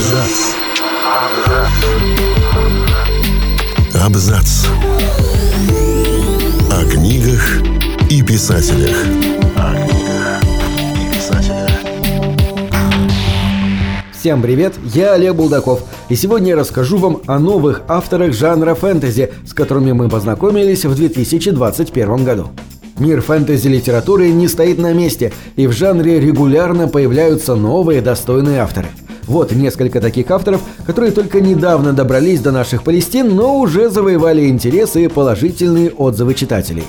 Абзац. Абзац. О книгах и писателях. О книгах и писателях. Всем привет, я Олег Булдаков, и сегодня я расскажу вам о новых авторах жанра фэнтези, с которыми мы познакомились в 2021 году. Мир фэнтези-литературы не стоит на месте, и в жанре регулярно появляются новые достойные авторы. Вот несколько таких авторов, которые только недавно добрались до наших Палестин, но уже завоевали интерес и положительные отзывы читателей.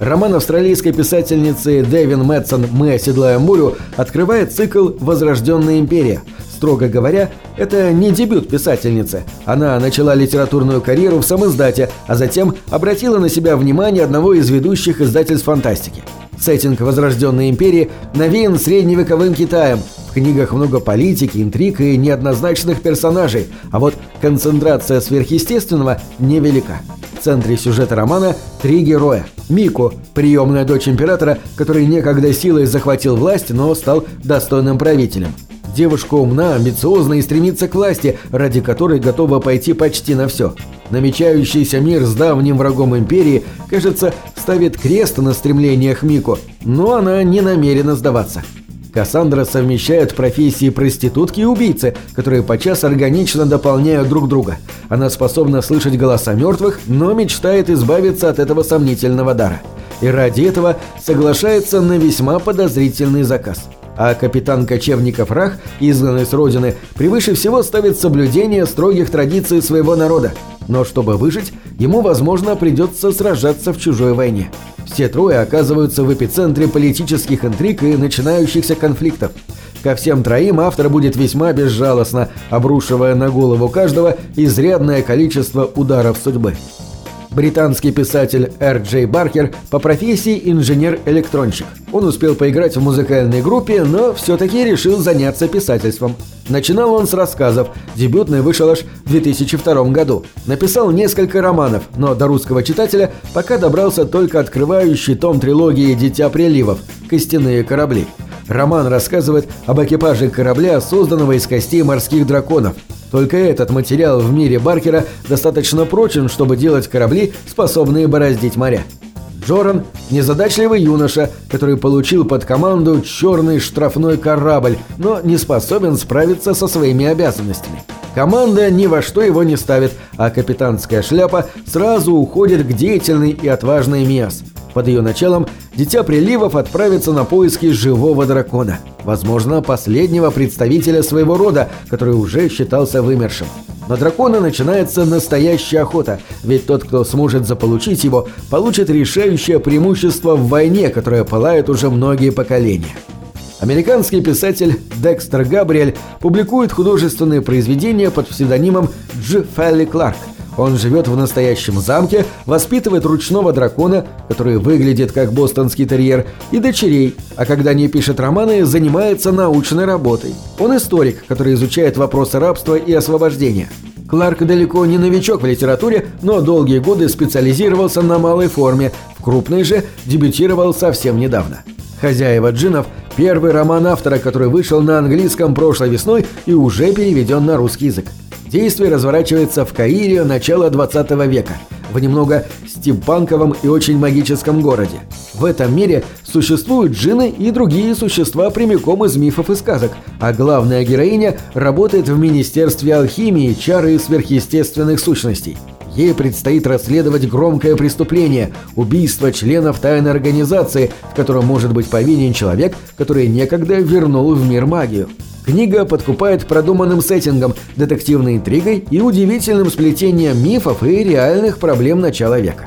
Роман австралийской писательницы Дэвин Мэтсон «Мы оседлаем бурю» открывает цикл «Возрожденная империя», Строго говоря, это не дебют писательницы. Она начала литературную карьеру в самоиздате, а затем обратила на себя внимание одного из ведущих издательств фантастики. Сеттинг Возрожденной империи навеян средневековым Китаем. В книгах много политики, интриг и неоднозначных персонажей, а вот концентрация сверхъестественного невелика. В центре сюжета романа три героя. Мико, приемная дочь императора, который некогда силой захватил власть, но стал достойным правителем – Девушка умна, амбициозна и стремится к власти, ради которой готова пойти почти на все. Намечающийся мир с давним врагом империи, кажется, ставит крест на стремлениях Мико, но она не намерена сдаваться. Кассандра совмещает профессии проститутки и убийцы, которые подчас органично дополняют друг друга. Она способна слышать голоса мертвых, но мечтает избавиться от этого сомнительного дара. И ради этого соглашается на весьма подозрительный заказ – а капитан кочевников Рах, изгнанный с родины, превыше всего ставит соблюдение строгих традиций своего народа. Но чтобы выжить, ему, возможно, придется сражаться в чужой войне. Все трое оказываются в эпицентре политических интриг и начинающихся конфликтов. Ко всем троим автор будет весьма безжалостно, обрушивая на голову каждого изрядное количество ударов судьбы британский писатель Р. Джей Баркер по профессии инженер-электронщик. Он успел поиграть в музыкальной группе, но все-таки решил заняться писательством. Начинал он с рассказов, дебютный вышел аж в 2002 году. Написал несколько романов, но до русского читателя пока добрался только открывающий том трилогии «Дитя приливов» «Костяные корабли». Роман рассказывает об экипаже корабля, созданного из костей морских драконов. Только этот материал в мире Баркера достаточно прочен, чтобы делать корабли, способные бороздить моря. Джоран – незадачливый юноша, который получил под команду черный штрафной корабль, но не способен справиться со своими обязанностями. Команда ни во что его не ставит, а капитанская шляпа сразу уходит к деятельной и отважной Миас – под ее началом Дитя Приливов отправится на поиски живого дракона, возможно, последнего представителя своего рода, который уже считался вымершим. На дракона начинается настоящая охота, ведь тот, кто сможет заполучить его, получит решающее преимущество в войне, которая пылает уже многие поколения. Американский писатель Декстер Габриэль публикует художественные произведения под псевдонимом Дж. Фелли Кларк – он живет в настоящем замке, воспитывает ручного дракона, который выглядит как бостонский терьер, и дочерей, а когда не пишет романы, занимается научной работой. Он историк, который изучает вопросы рабства и освобождения. Кларк далеко не новичок в литературе, но долгие годы специализировался на малой форме, в крупной же дебютировал совсем недавно. «Хозяева джинов» – первый роман автора, который вышел на английском прошлой весной и уже переведен на русский язык. Действие разворачивается в Каире начала 20 века, в немного стимпанковом и очень магическом городе. В этом мире существуют джинны и другие существа прямиком из мифов и сказок, а главная героиня работает в Министерстве алхимии, чары и сверхъестественных сущностей. Ей предстоит расследовать громкое преступление – убийство членов тайной организации, в котором может быть повинен человек, который некогда вернул в мир магию. Книга подкупает продуманным сеттингом, детективной интригой и удивительным сплетением мифов и реальных проблем начала века.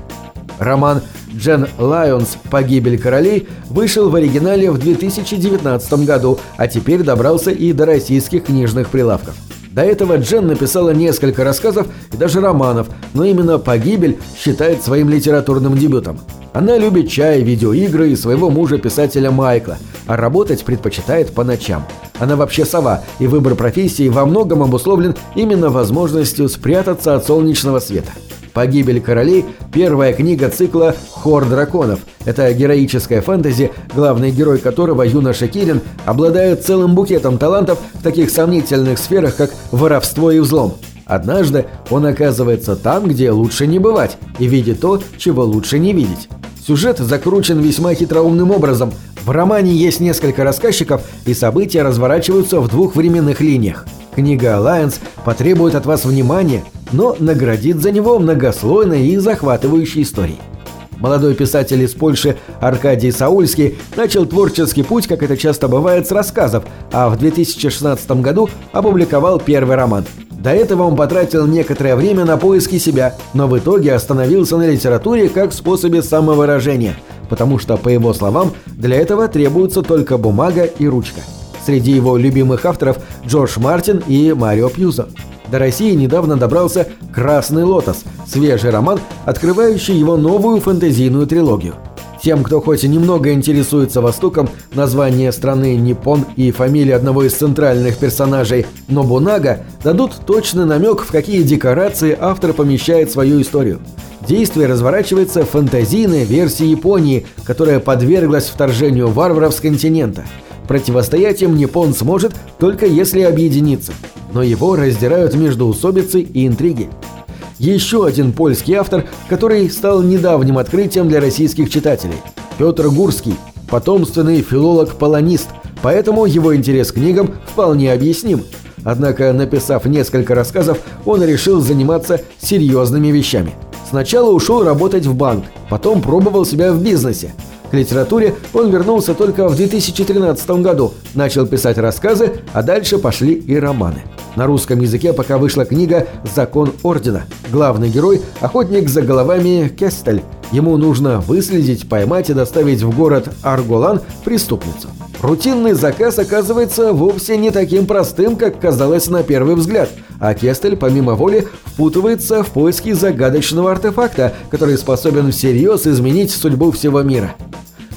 Роман «Джен Лайонс. Погибель королей» вышел в оригинале в 2019 году, а теперь добрался и до российских книжных прилавков. До этого Джен написала несколько рассказов и даже романов, но именно «Погибель» считает своим литературным дебютом. Она любит чай, видеоигры и своего мужа-писателя Майкла, а работать предпочитает по ночам. Она вообще сова, и выбор профессии во многом обусловлен именно возможностью спрятаться от солнечного света. «Погибель королей» – первая книга цикла «Хор драконов». Это героическая фэнтези, главный герой которого, юноша Кирин, обладает целым букетом талантов в таких сомнительных сферах, как воровство и взлом. Однажды он оказывается там, где лучше не бывать, и видит то, чего лучше не видеть. Сюжет закручен весьма хитроумным образом. В романе есть несколько рассказчиков, и события разворачиваются в двух временных линиях. Книга Alliance потребует от вас внимания, но наградит за него многослойной и захватывающей историей. Молодой писатель из Польши Аркадий Саульский начал творческий путь, как это часто бывает, с рассказов, а в 2016 году опубликовал первый роман. До этого он потратил некоторое время на поиски себя, но в итоге остановился на литературе как способе самовыражения, потому что, по его словам, для этого требуются только бумага и ручка. Среди его любимых авторов Джордж Мартин и Марио Пьюзо. До России недавно добрался «Красный лотос», свежий роман, открывающий его новую фэнтезийную трилогию. Тем, кто хоть и немного интересуется Востоком, название страны Ниппон и фамилия одного из центральных персонажей Нобунага дадут точный намек, в какие декорации автор помещает свою историю. Действие разворачивается в фэнтезийной версии Японии, которая подверглась вторжению варваров с континента. Противостоять им Ниппон сможет только если объединиться – но его раздирают междоусобицы и интриги. Еще один польский автор, который стал недавним открытием для российских читателей – Петр Гурский, потомственный филолог-полонист, поэтому его интерес к книгам вполне объясним. Однако, написав несколько рассказов, он решил заниматься серьезными вещами. Сначала ушел работать в банк, потом пробовал себя в бизнесе – к литературе он вернулся только в 2013 году, начал писать рассказы, а дальше пошли и романы. На русском языке пока вышла книга «Закон Ордена». Главный герой – охотник за головами Кестель. Ему нужно выследить, поймать и доставить в город Арголан преступницу. Рутинный заказ оказывается вовсе не таким простым, как казалось на первый взгляд, а Кестель, помимо воли, впутывается в поиски загадочного артефакта, который способен всерьез изменить судьбу всего мира.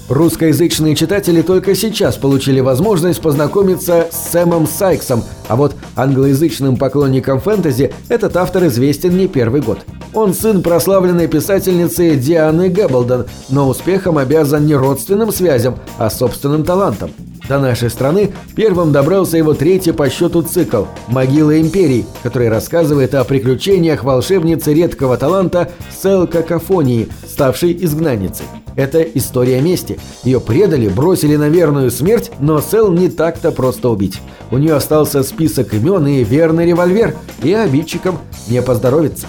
Русскоязычные читатели только сейчас получили возможность познакомиться с Сэмом Сайксом, а вот англоязычным поклонникам фэнтези этот автор известен не первый год. Он сын прославленной писательницы Дианы Гэбблдон, но успехом обязан не родственным связям, а собственным талантом. До нашей страны первым добрался его третий по счету цикл «Могила империй», который рассказывает о приключениях волшебницы редкого таланта Сел Какофонии, ставшей изгнанницей. Это история мести. Ее предали, бросили на верную смерть, но Сел не так-то просто убить. У нее остался список имен и верный револьвер, и обидчикам не поздоровится.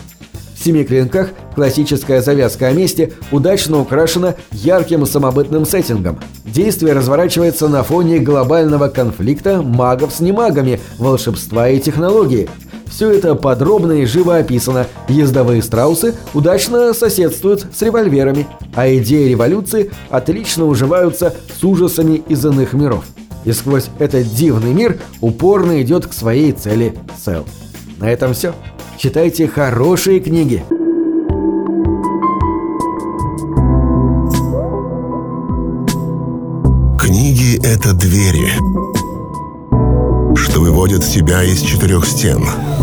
В «Семи клинках» классическая завязка о месте удачно украшена ярким самобытным сеттингом. Действие разворачивается на фоне глобального конфликта магов с немагами, волшебства и технологии – все это подробно и живо описано. Ездовые страусы удачно соседствуют с револьверами, а идеи революции отлично уживаются с ужасами из иных миров. И сквозь этот дивный мир упорно идет к своей цели Сэл. На этом все. Читайте хорошие книги. Книги — это двери, что выводят тебя из четырех стен —